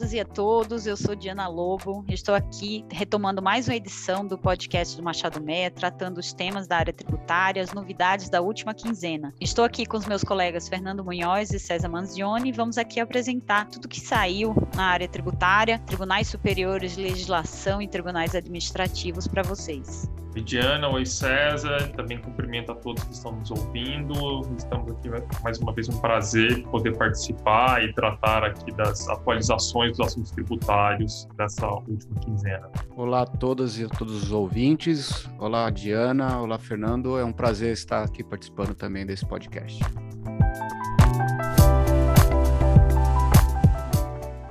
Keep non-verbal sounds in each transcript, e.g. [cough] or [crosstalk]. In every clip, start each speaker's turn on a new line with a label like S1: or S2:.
S1: Todos e a todos, eu sou Diana Lobo, estou aqui retomando mais uma edição do podcast do Machado Meia, tratando os temas da área tributária, as novidades da última quinzena. Estou aqui com os meus colegas Fernando Munhoz e César Manzioni e vamos aqui apresentar tudo que saiu na área tributária, tribunais superiores legislação e tribunais administrativos para vocês.
S2: Oi, Diana, oi César, também cumprimento a todos que estão nos ouvindo. Estamos aqui mais uma vez um prazer poder participar e tratar aqui das atualizações dos assuntos tributários dessa última quinzena.
S3: Olá a todas e a todos os ouvintes. Olá, Diana. Olá, Fernando. É um prazer estar aqui participando também desse podcast.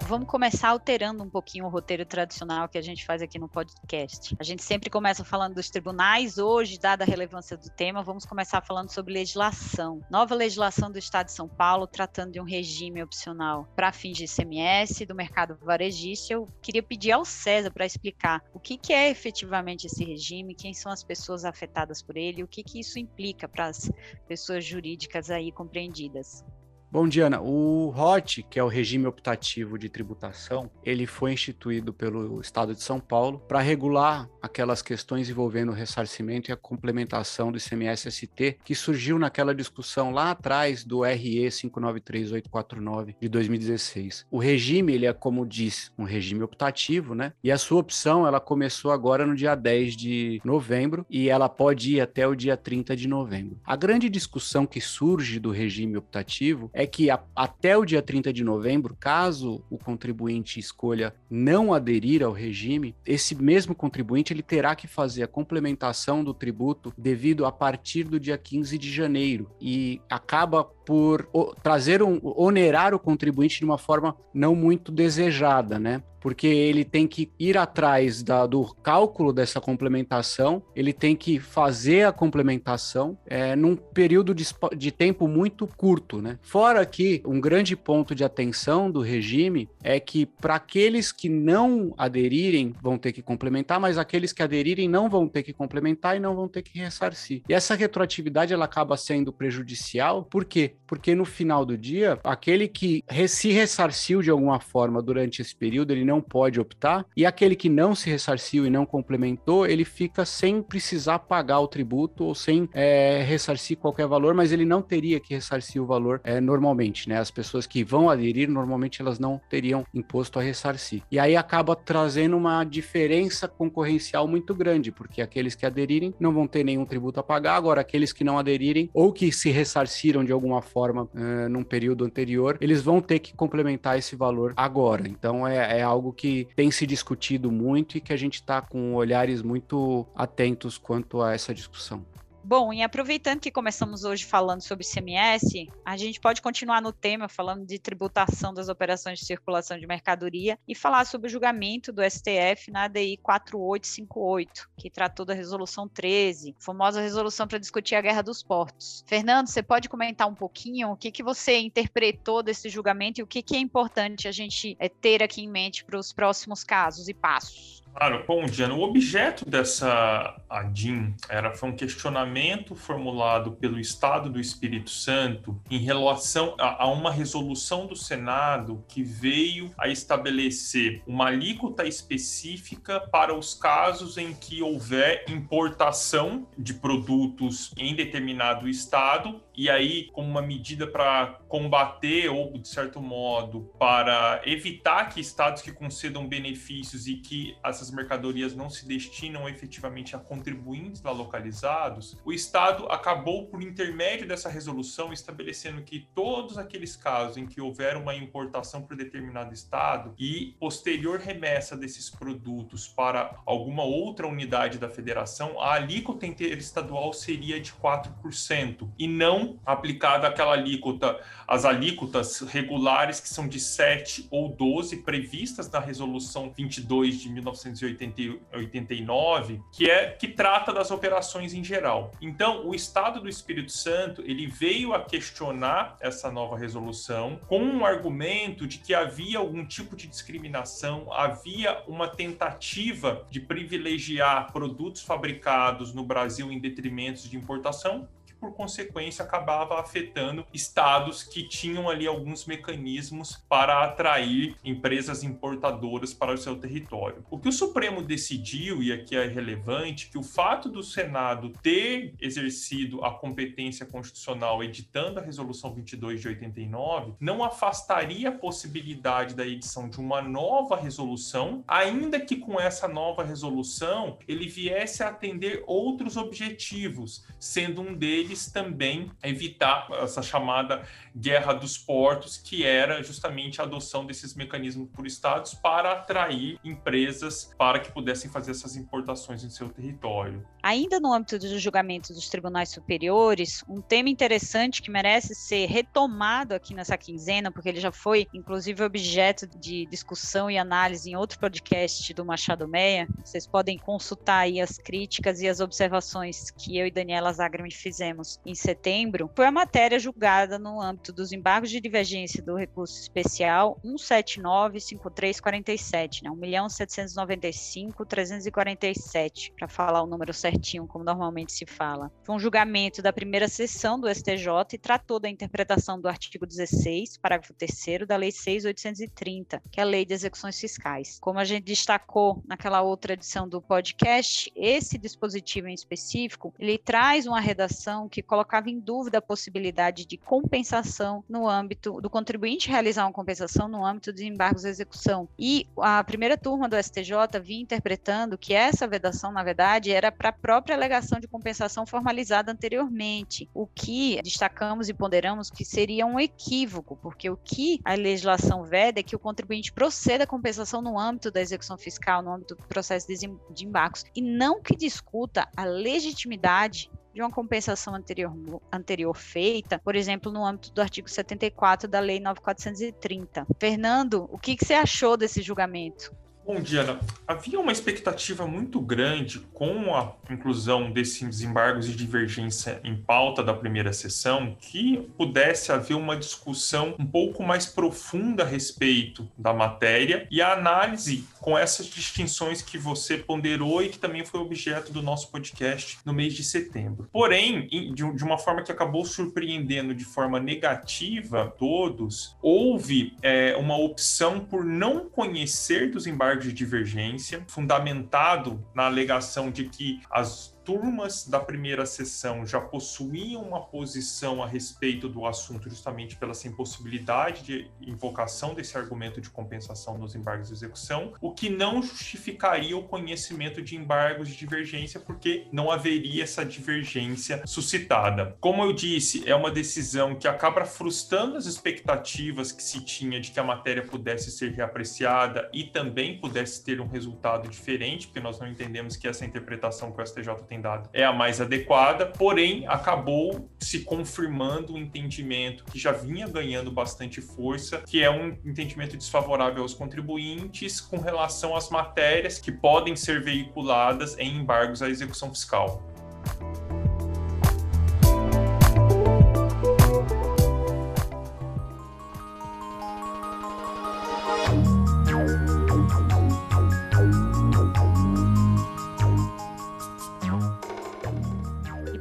S1: Vamos começar alterando um pouquinho o roteiro tradicional que a gente faz aqui no podcast. A gente sempre começa falando dos tribunais, hoje, dada a relevância do tema, vamos começar falando sobre legislação. Nova legislação do Estado de São Paulo, tratando de um regime opcional para fins de ICMS do mercado varejista. Eu queria pedir ao César para explicar o que, que é efetivamente esse regime, quem são as pessoas afetadas por ele, o que, que isso implica para as pessoas jurídicas aí compreendidas.
S3: Bom, Diana, o ROT, que é o regime optativo de tributação, ele foi instituído pelo Estado de São Paulo para regular aquelas questões envolvendo o ressarcimento e a complementação do ICMS-ST, que surgiu naquela discussão lá atrás do RE 593849 de 2016. O regime, ele é, como diz, um regime optativo, né? E a sua opção, ela começou agora no dia 10 de novembro e ela pode ir até o dia 30 de novembro. A grande discussão que surge do regime optativo é que a, até o dia 30 de novembro, caso o contribuinte escolha não aderir ao regime, esse mesmo contribuinte ele terá que fazer a complementação do tributo devido a partir do dia 15 de janeiro. E acaba por trazer um onerar o contribuinte de uma forma não muito desejada, né? porque ele tem que ir atrás da, do cálculo dessa complementação, ele tem que fazer a complementação é, num período de, de, tempo muito curto. Né? Fora que um grande ponto de atenção do regime é que para aqueles que não aderirem vão ter que complementar, mas aqueles que aderirem não vão ter que complementar e não vão ter que ressarcir. E essa retroatividade ela acaba sendo prejudicial, por quê? Porque no final do dia, aquele que se ressarciu de alguma forma durante esse período, ele não pode optar, e aquele que não se ressarciu e não complementou, ele fica sem precisar pagar o tributo ou sem é, ressarcir qualquer valor, mas ele não teria que ressarcir o valor é, normalmente, né? As pessoas que vão aderir, normalmente elas não teriam imposto a ressarcir. E aí acaba trazendo uma diferença concorrencial muito grande, porque aqueles que aderirem não vão ter nenhum tributo a pagar, agora aqueles que não aderirem ou que se ressarciram de alguma forma é, num período anterior, eles vão ter que complementar esse valor agora. Então é, é algo que tem se discutido muito e que a gente está com olhares muito atentos quanto a essa discussão.
S1: Bom, e aproveitando que começamos hoje falando sobre CMS, a gente pode continuar no tema falando de tributação das operações de circulação de mercadoria e falar sobre o julgamento do STF na ADI 4858, que tratou da resolução 13, famosa resolução para discutir a guerra dos portos. Fernando, você pode comentar um pouquinho o que, que você interpretou desse julgamento e o que, que é importante a gente é, ter aqui em mente para os próximos casos e passos?
S2: Claro, bom, Diana, o objeto dessa ADIM era, foi um questionamento formulado pelo Estado do Espírito Santo em relação a, a, uma resolução do Senado que veio a estabelecer uma alíquota específica para os casos em que houver importação de produtos em determinado estado e aí como uma medida para combater ou de certo modo para evitar que estados que concedam benefícios e que essas mercadorias não se destinam efetivamente a contribuintes lá localizados, o estado acabou por intermédio dessa resolução estabelecendo que todos aqueles casos em que houver uma importação por determinado estado e posterior remessa desses produtos para alguma outra unidade da federação, a alíquota interestadual seria de 4% e não aplicada aquela alíquota, as alíquotas regulares que são de 7 ou 12 previstas na resolução 22 de 19 1989, que é que trata das operações em geral. Então, o Estado do Espírito Santo, ele veio a questionar essa nova resolução com um argumento de que havia algum tipo de discriminação, havia uma tentativa de privilegiar produtos fabricados no Brasil em detrimento de importação, por consequência, acabava afetando estados que tinham ali alguns mecanismos para atrair empresas importadoras para o seu território. O que o Supremo decidiu, e aqui é relevante, que o fato do Senado ter exercido a competência constitucional editando a Resolução 22 de 89 não afastaria a possibilidade da edição de uma nova resolução, ainda que com essa nova resolução ele viesse a atender outros objetivos, sendo um deles também evitar essa chamada guerra dos portos, que era justamente a adoção desses mecanismos por estados para atrair empresas para que pudessem fazer essas importações em seu território.
S1: Ainda no âmbito dos julgamentos dos tribunais superiores, um tema interessante que merece ser retomado aqui nessa quinzena, porque ele já foi, inclusive, objeto de discussão e análise em outro podcast do Machado Meia. Vocês podem consultar aí as críticas e as observações que eu e Daniela Zagrami fizemos em setembro. Foi a matéria julgada no âmbito dos embargos de divergência do recurso especial 1795347, né? 1.795.347, para falar o número certinho, como normalmente se fala. Foi um julgamento da primeira sessão do STJ e tratou da interpretação do artigo 16, parágrafo 3 da Lei 6.830, que é a Lei de Execuções Fiscais. Como a gente destacou naquela outra edição do podcast, esse dispositivo em específico, ele traz uma redação que colocava em dúvida a possibilidade de compensação no âmbito do contribuinte realizar uma compensação no âmbito dos embargos de execução. E a primeira turma do STJ vinha interpretando que essa vedação, na verdade, era para própria alegação de compensação formalizada anteriormente, o que destacamos e ponderamos que seria um equívoco, porque o que a legislação veda é que o contribuinte proceda à compensação no âmbito da execução fiscal, no âmbito do processo de embargos, e não que discuta a legitimidade de uma compensação anterior, anterior feita, por exemplo, no âmbito do artigo 74 da Lei 9430. Fernando, o que, que você achou desse julgamento?
S2: Bom dia, Ana. Havia uma expectativa muito grande com a inclusão desses desembargos de divergência em pauta da primeira sessão que pudesse haver uma discussão um pouco mais profunda a respeito da matéria e a análise com essas distinções que você ponderou e que também foi objeto do nosso podcast no mês de setembro. Porém, de uma forma que acabou surpreendendo de forma negativa todos, houve é, uma opção por não conhecer dos embargos de divergência, fundamentado na alegação de que as turmas da primeira sessão já possuíam uma posição a respeito do assunto, justamente pela sem possibilidade de invocação desse argumento de compensação nos embargos de execução, o que não justificaria o conhecimento de embargos de divergência, porque não haveria essa divergência suscitada. Como eu disse, é uma decisão que acaba frustrando as expectativas que se tinha de que a matéria pudesse ser reapreciada e também pudesse ter um resultado diferente, porque nós não entendemos que essa interpretação que o STJ tem dado é a mais adequada, porém acabou se confirmando um entendimento que já vinha ganhando bastante força, que é um entendimento desfavorável aos contribuintes com relação às matérias que podem ser veiculadas em embargos à execução fiscal.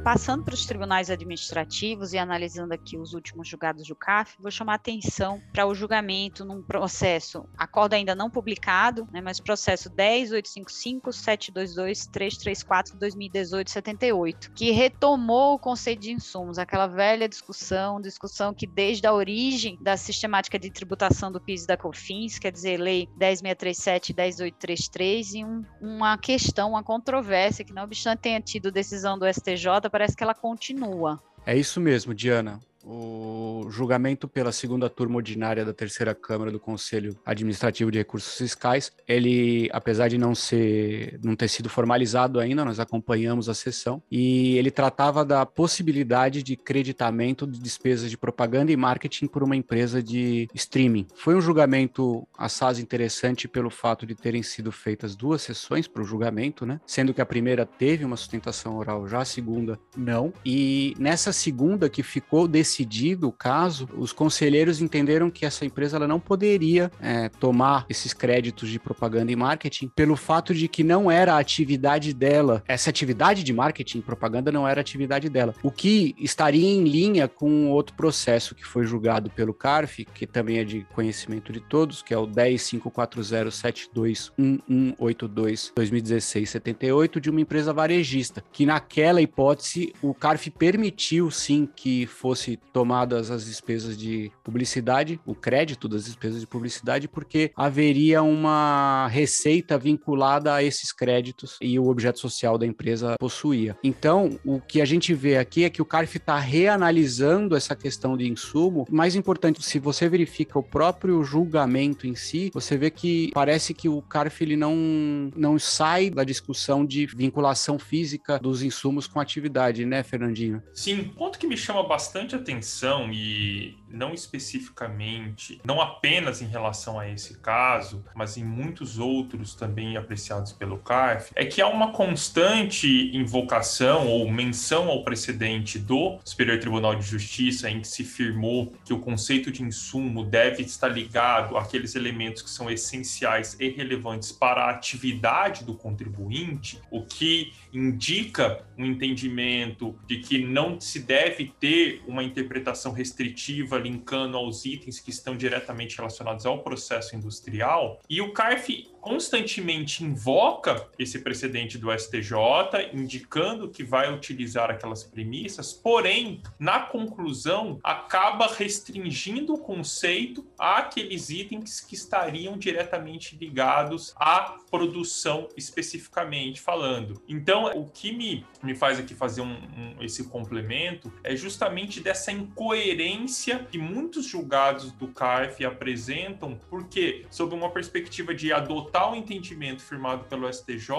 S1: Passando para os tribunais administrativos e analisando aqui os últimos julgados do CAF, vou chamar atenção para o julgamento num processo, acordo ainda não publicado, né, mas processo 10.855-722-334-2018-78, que retomou o conceito de insumos, aquela velha discussão, discussão que desde a origem da sistemática de tributação do PIS e da COFINS, quer dizer, lei 10.637 e 10.833, e um, uma questão, uma controvérsia que, não obstante tenha tido decisão do STJ, parece que ela continua.
S3: É isso mesmo, Diana. O julgamento pela segunda turma ordinária da terceira Câmara do Conselho Administrativo de Recursos Fiscais, ele, apesar de não ser, não ter sido formalizado ainda, nós acompanhamos a sessão e ele tratava da possibilidade de creditamento de despesas de propaganda e marketing por uma empresa de streaming. Foi um julgamento assaz interessante pelo fato de terem sido feitas duas sessões para o julgamento, né? Sendo que a primeira teve uma sustentação oral, já a segunda não. E nessa segunda que ficou decidido o caso, os conselheiros entenderam que essa empresa ela não poderia é, tomar esses créditos de propaganda e marketing pelo fato de que não era a atividade dela. Essa atividade de marketing e propaganda não era a atividade dela. O que estaria em linha com outro processo que foi julgado pelo CARF, que também é de conhecimento de todos, que é o 10540721182 2016 78 de uma empresa varejista, que naquela hipótese o CARF permitiu sim que fosse tomadas as despesas de publicidade, o crédito das despesas de publicidade, porque haveria uma receita vinculada a esses créditos e o objeto social da empresa possuía. Então, o que a gente vê aqui é que o CARF está reanalisando essa questão de insumo. Mais importante, se você verifica o próprio julgamento em si, você vê que parece que o CARF ele não, não sai da discussão de vinculação física dos insumos com atividade, né, Fernandinho?
S2: Sim, ponto que me chama bastante atenção e não especificamente, não apenas em relação a esse caso, mas em muitos outros também apreciados pelo CARF, é que há uma constante invocação ou menção ao precedente do Superior Tribunal de Justiça em que se firmou que o conceito de insumo deve estar ligado àqueles elementos que são essenciais e relevantes para a atividade do contribuinte, o que indica um entendimento de que não se deve ter uma interpretação restritiva linkando aos itens que estão diretamente relacionados ao processo industrial. E o CARF constantemente invoca esse precedente do STJ, indicando que vai utilizar aquelas premissas, porém, na conclusão, acaba restringindo o conceito àqueles itens que estariam diretamente ligados à produção especificamente falando. Então, o que me, me faz aqui fazer um, um, esse complemento é justamente dessa incoerência que muitos julgados do CARF apresentam, porque, sob uma perspectiva de adotar tal entendimento firmado pelo STJ,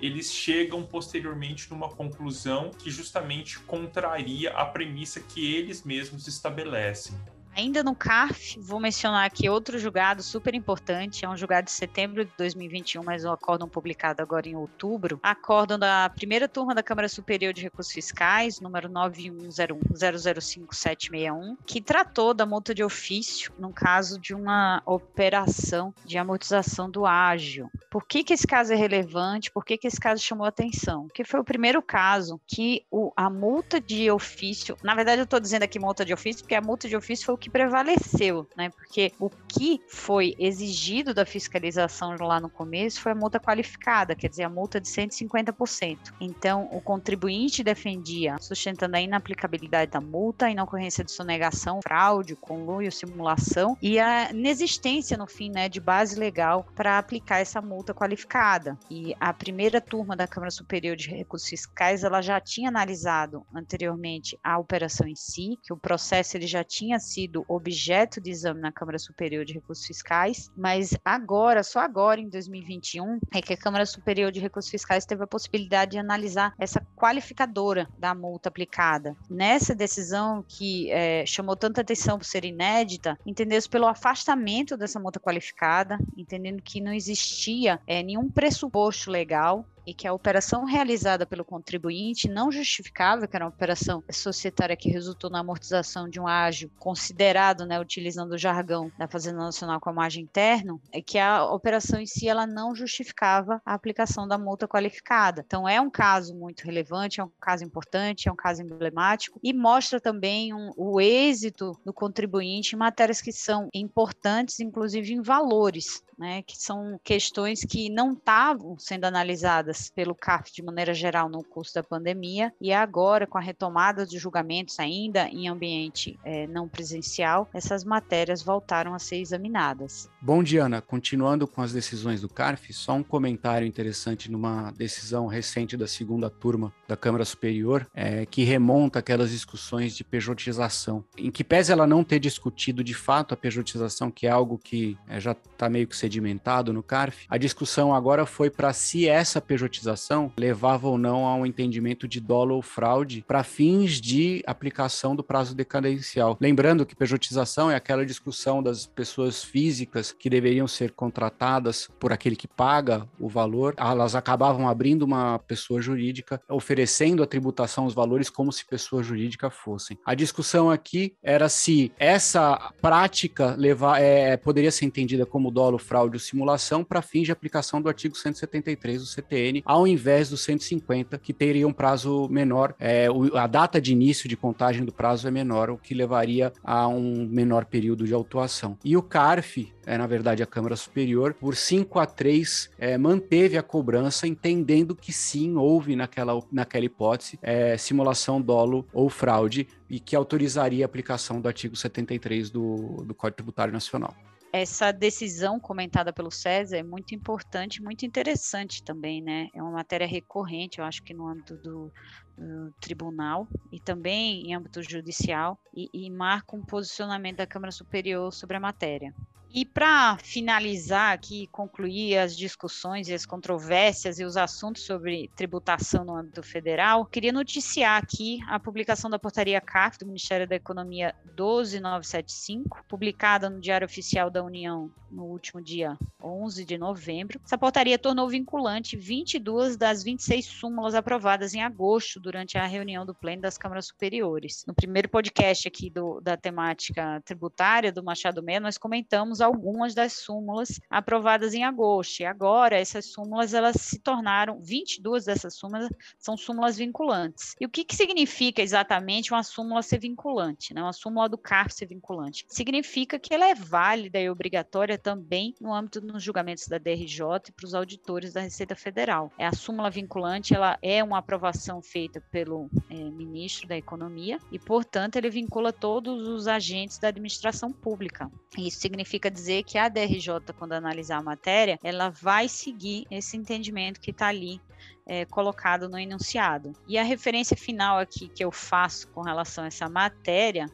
S2: eles chegam posteriormente numa conclusão que justamente contraria a premissa que eles mesmos estabelecem.
S1: Ainda no CARF, vou mencionar aqui outro julgado super importante, é um julgado de setembro de 2021, mas um acórdão publicado agora em outubro. Acórdão da primeira turma da Câmara Superior de Recursos Fiscais, número 910100571, que tratou da multa de ofício no caso de uma operação de amortização do ágio. Por que, que esse caso é relevante? Por que, que esse caso chamou atenção? Porque foi o primeiro caso que o, a multa de ofício, na verdade eu estou dizendo aqui multa de ofício, porque a multa de ofício foi o que prevaleceu, né? Porque o que foi exigido da fiscalização lá no começo foi a multa qualificada, quer dizer, a multa de 150%. Então, o contribuinte defendia, sustentando a inaplicabilidade da multa, a inocorrência de sonegação, fraude, conluio, simulação e a inexistência, no fim, né, de base legal para aplicar essa multa qualificada. E a primeira turma da Câmara Superior de Recursos Fiscais, ela já tinha analisado anteriormente a operação em si, que o processo ele já tinha sido sido objeto de exame na Câmara Superior de Recursos Fiscais, mas agora, só agora em 2021, é que a Câmara Superior de Recursos Fiscais teve a possibilidade de analisar essa qualificadora da multa aplicada. Nessa decisão que é, chamou tanta atenção por ser inédita, entendeu-se pelo afastamento dessa multa qualificada, entendendo que não existia é, nenhum pressuposto legal e que a operação realizada pelo contribuinte não justificava que era uma operação societária que resultou na amortização de um ágio considerado, né, utilizando o jargão da Fazenda Nacional como ágio interno, é que a operação em si ela não justificava a aplicação da multa qualificada. Então é um caso muito relevante, é um caso importante, é um caso emblemático e mostra também um, o êxito do contribuinte em matérias que são importantes, inclusive em valores, né, que são questões que não estavam sendo analisadas pelo CAF de maneira geral no curso da pandemia, e agora, com a retomada de julgamentos ainda em ambiente é, não presencial, essas matérias voltaram a ser examinadas.
S3: Bom, Diana, continuando com as decisões do CARF, só um comentário interessante numa decisão recente da segunda turma da Câmara Superior, é, que remonta aquelas discussões de pejotização, em que pese ela não ter discutido de fato a pejotização, que é algo que é, já está meio que sedimentado no CARF, a discussão agora foi para se essa pejotização levava ou não a um entendimento de dolo ou fraude para fins de aplicação do prazo decadencial. Lembrando que pejotização é aquela discussão das pessoas físicas que deveriam ser contratadas por aquele que paga o valor, elas acabavam abrindo uma pessoa jurídica, oferecendo a tributação aos valores como se pessoa jurídica fossem. A discussão aqui era se essa prática levar, é, poderia ser entendida como dolo, fraude ou simulação para fins de aplicação do artigo 173 do CTN, ao invés do 150, que teria um prazo menor, é, a data de início de contagem do prazo é menor, o que levaria a um menor período de autuação. E o CARF, é, na verdade a Câmara Superior, por 5 a 3, é, manteve a cobrança, entendendo que sim, houve naquela, naquela hipótese é, simulação, dolo ou fraude, e que autorizaria a aplicação do artigo 73 do, do Código Tributário Nacional
S1: essa decisão comentada pelo César é muito importante, muito interessante também, né? É uma matéria recorrente, eu acho que no âmbito do, do tribunal e também em âmbito judicial, e, e marca um posicionamento da Câmara Superior sobre a matéria. E para finalizar aqui, concluir as discussões e as controvérsias e os assuntos sobre tributação no âmbito federal, queria noticiar aqui a publicação da portaria CAF do Ministério da Economia 12975, publicada no Diário Oficial da União no último dia 11 de novembro. Essa portaria tornou vinculante 22 das 26 súmulas aprovadas em agosto durante a reunião do Pleno das Câmaras Superiores. No primeiro podcast aqui do, da temática tributária do Machado Mendes, nós comentamos algumas das súmulas aprovadas em agosto. E agora essas súmulas elas se tornaram 22 dessas súmulas são súmulas vinculantes. E o que, que significa exatamente uma súmula ser vinculante, né? Uma súmula do CARF ser vinculante? Significa que ela é válida e obrigatória também no âmbito dos julgamentos da DRJ e para os auditores da Receita Federal. É a súmula vinculante, ela é uma aprovação feita pelo é, ministro da Economia e, portanto, ele vincula todos os agentes da administração pública. Isso significa dizer que a DRJ, quando analisar a matéria, ela vai seguir esse entendimento que está ali é, colocado no enunciado. E a referência final aqui que eu faço com relação a essa matéria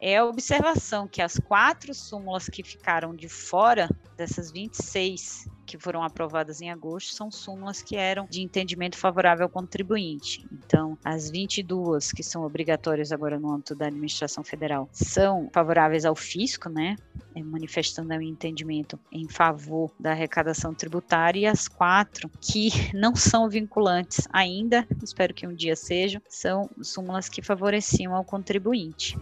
S1: é a observação que as quatro súmulas que ficaram de fora dessas 26 que foram aprovadas em agosto são súmulas que eram de entendimento favorável ao contribuinte. Então, as 22 que são obrigatórias agora no âmbito da administração federal são favoráveis ao fisco, né? É, manifestando o entendimento em favor da arrecadação tributária, e as quatro que [laughs] não são vinculantes ainda, espero que um dia sejam, são súmulas que favoreciam ao contribuinte.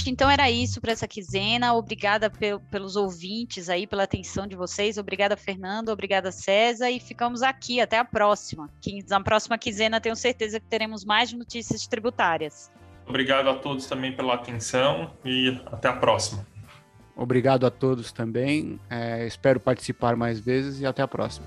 S1: Gente, então era isso para essa quinzena. Obrigada pe pelos ouvintes aí, pela atenção de vocês. Obrigada, Fernando. Obrigada, César. E ficamos aqui. Até a próxima. Na próxima quinzena, tenho certeza que teremos mais notícias tributárias.
S2: Obrigado a todos também pela atenção e até a próxima.
S3: Obrigado a todos também. É, espero participar mais vezes e até a próxima.